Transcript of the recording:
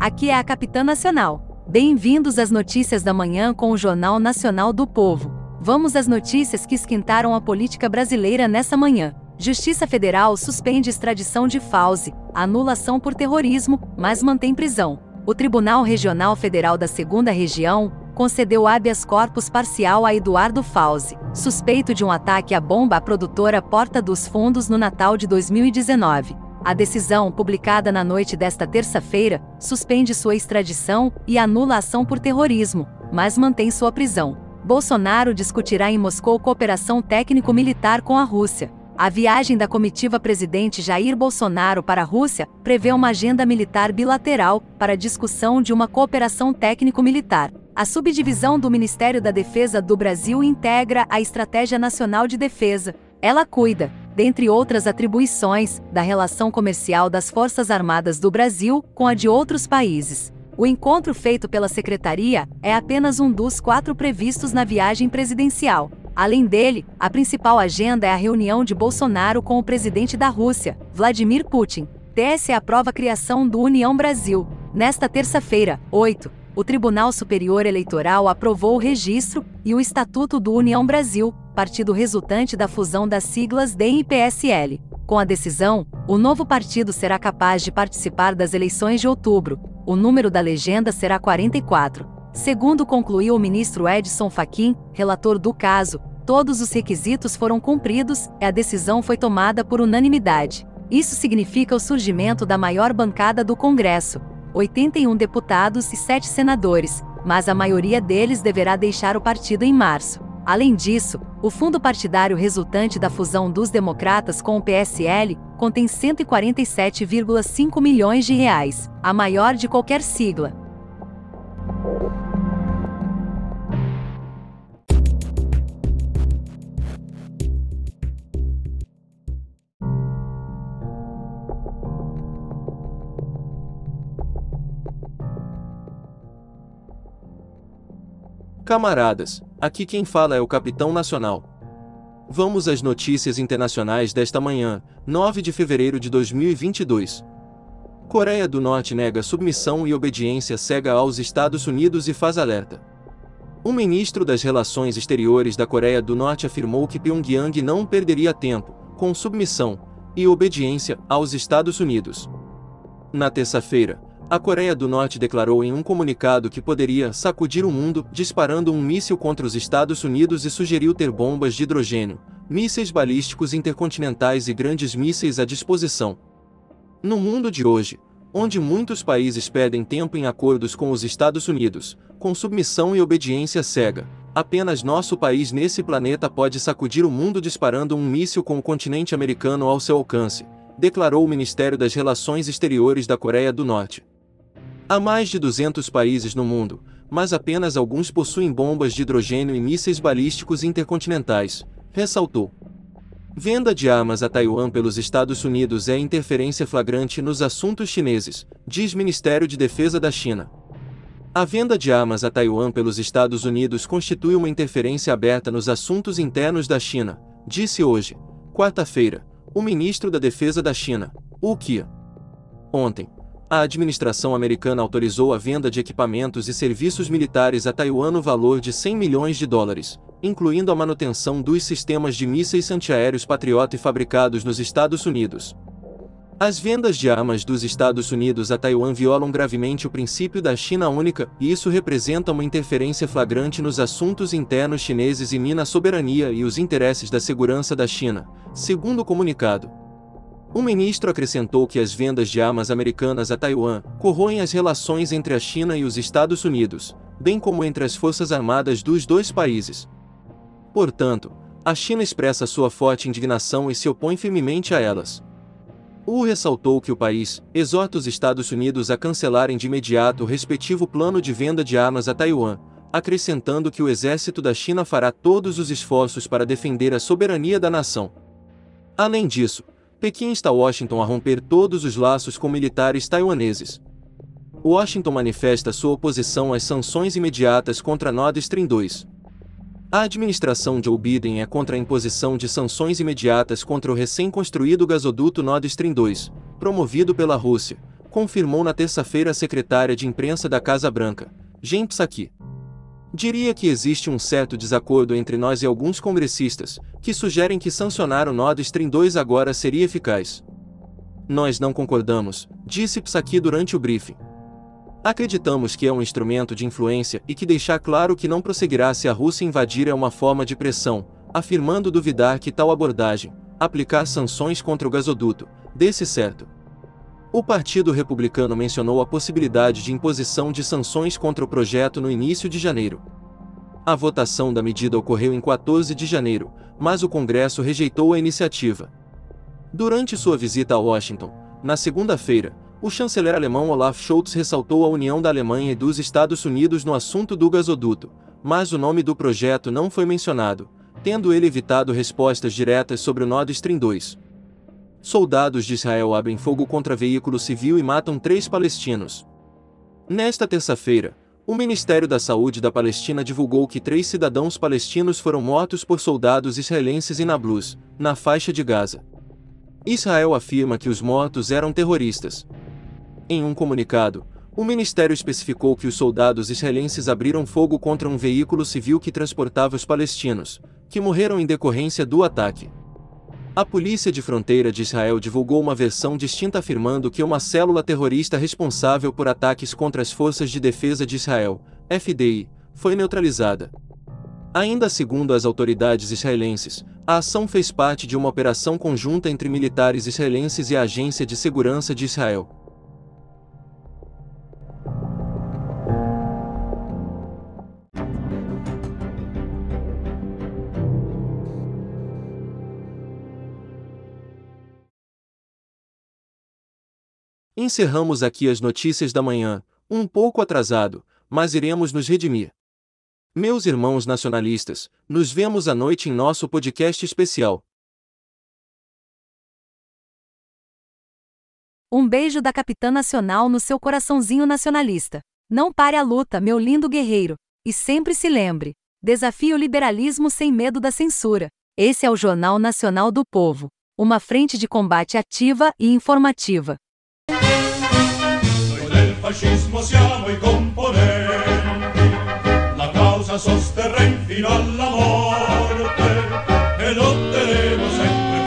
Aqui é a Capitã Nacional. Bem-vindos às notícias da manhã com o Jornal Nacional do Povo. Vamos às notícias que esquentaram a política brasileira nessa manhã. Justiça Federal suspende extradição de Fauzi, anulação por terrorismo, mas mantém prisão. O Tribunal Regional Federal da Segunda Região concedeu habeas corpus parcial a Eduardo Fauzi, suspeito de um ataque à bomba à produtora Porta dos Fundos no Natal de 2019. A decisão, publicada na noite desta terça-feira, suspende sua extradição e anula a ação por terrorismo, mas mantém sua prisão. Bolsonaro discutirá em Moscou cooperação técnico-militar com a Rússia. A viagem da comitiva presidente Jair Bolsonaro para a Rússia prevê uma agenda militar bilateral para discussão de uma cooperação técnico-militar. A subdivisão do Ministério da Defesa do Brasil integra a Estratégia Nacional de Defesa. Ela cuida, dentre outras atribuições, da relação comercial das Forças Armadas do Brasil com a de outros países. O encontro feito pela Secretaria é apenas um dos quatro previstos na viagem presidencial. Além dele, a principal agenda é a reunião de Bolsonaro com o presidente da Rússia, Vladimir Putin. TSE aprova a criação do União Brasil. Nesta terça-feira, 8, o Tribunal Superior Eleitoral aprovou o registro e o Estatuto do União Brasil, partido resultante da fusão das siglas DEM e PSL. Com a decisão, o novo partido será capaz de participar das eleições de outubro. O número da legenda será 44. Segundo concluiu o ministro Edson Fachin, relator do caso, todos os requisitos foram cumpridos e a decisão foi tomada por unanimidade. Isso significa o surgimento da maior bancada do Congresso, 81 deputados e 7 senadores, mas a maioria deles deverá deixar o partido em março. Além disso, o fundo partidário resultante da fusão dos democratas com o PSL contém 147,5 milhões de reais, a maior de qualquer sigla. Camaradas, aqui quem fala é o Capitão Nacional. Vamos às notícias internacionais desta manhã, 9 de fevereiro de 2022. Coreia do Norte nega submissão e obediência cega aos Estados Unidos e faz alerta. O ministro das Relações Exteriores da Coreia do Norte afirmou que Pyongyang não perderia tempo com submissão e obediência aos Estados Unidos. Na terça-feira, a Coreia do Norte declarou em um comunicado que poderia sacudir o mundo disparando um míssil contra os Estados Unidos e sugeriu ter bombas de hidrogênio, mísseis balísticos intercontinentais e grandes mísseis à disposição. No mundo de hoje, onde muitos países perdem tempo em acordos com os Estados Unidos, com submissão e obediência cega, apenas nosso país nesse planeta pode sacudir o mundo disparando um míssil com o continente americano ao seu alcance, declarou o Ministério das Relações Exteriores da Coreia do Norte. Há mais de 200 países no mundo, mas apenas alguns possuem bombas de hidrogênio e mísseis balísticos intercontinentais, ressaltou. Venda de armas a Taiwan pelos Estados Unidos é interferência flagrante nos assuntos chineses, diz Ministério de Defesa da China. A venda de armas a Taiwan pelos Estados Unidos constitui uma interferência aberta nos assuntos internos da China, disse hoje, quarta-feira, o ministro da Defesa da China, Wu Qia. Ontem, a administração americana autorizou a venda de equipamentos e serviços militares a Taiwan no valor de 100 milhões de dólares, incluindo a manutenção dos sistemas de mísseis antiaéreos Patriot fabricados nos Estados Unidos. As vendas de armas dos Estados Unidos a Taiwan violam gravemente o princípio da China única, e isso representa uma interferência flagrante nos assuntos internos chineses e mina a soberania e os interesses da segurança da China, segundo o comunicado. O ministro acrescentou que as vendas de armas americanas a Taiwan corroem as relações entre a China e os Estados Unidos, bem como entre as forças armadas dos dois países. Portanto, a China expressa sua forte indignação e se opõe firmemente a elas. Wu ressaltou que o país exorta os Estados Unidos a cancelarem de imediato o respectivo plano de venda de armas a Taiwan, acrescentando que o exército da China fará todos os esforços para defender a soberania da nação. Além disso, Pequim está Washington a romper todos os laços com militares taiwaneses. Washington manifesta sua oposição às sanções imediatas contra Nord Stream 2. A administração Joe Biden é contra a imposição de sanções imediatas contra o recém-construído gasoduto Nord Stream 2, promovido pela Rússia, confirmou na terça-feira a secretária de imprensa da Casa Branca, Jen Psaki. Diria que existe um certo desacordo entre nós e alguns congressistas, que sugerem que sancionar o Nord Stream 2 agora seria eficaz. Nós não concordamos, disse Psaki durante o briefing. Acreditamos que é um instrumento de influência e que deixar claro que não prosseguirá se a Rússia invadir é uma forma de pressão, afirmando duvidar que tal abordagem, aplicar sanções contra o gasoduto, desse certo. O Partido Republicano mencionou a possibilidade de imposição de sanções contra o projeto no início de janeiro. A votação da medida ocorreu em 14 de janeiro, mas o Congresso rejeitou a iniciativa. Durante sua visita a Washington, na segunda-feira, o chanceler alemão Olaf Scholz ressaltou a união da Alemanha e dos Estados Unidos no assunto do gasoduto, mas o nome do projeto não foi mencionado, tendo ele evitado respostas diretas sobre o Nord Stream 2. Soldados de Israel abrem fogo contra veículo civil e matam três palestinos. Nesta terça-feira, o Ministério da Saúde da Palestina divulgou que três cidadãos palestinos foram mortos por soldados israelenses em Nablus, na faixa de Gaza. Israel afirma que os mortos eram terroristas. Em um comunicado, o ministério especificou que os soldados israelenses abriram fogo contra um veículo civil que transportava os palestinos, que morreram em decorrência do ataque. A Polícia de Fronteira de Israel divulgou uma versão distinta afirmando que uma célula terrorista responsável por ataques contra as Forças de Defesa de Israel, FDI, foi neutralizada. Ainda segundo as autoridades israelenses, a ação fez parte de uma operação conjunta entre militares israelenses e a Agência de Segurança de Israel. Encerramos aqui as notícias da manhã, um pouco atrasado, mas iremos nos redimir. Meus irmãos nacionalistas, nos vemos à noite em nosso podcast especial. Um beijo da Capitã Nacional no seu coraçãozinho nacionalista. Não pare a luta, meu lindo guerreiro. E sempre se lembre: desafie o liberalismo sem medo da censura. Esse é o Jornal Nacional do Povo. Uma frente de combate ativa e informativa. Fascismo siamo i componenti, la causa sosterrà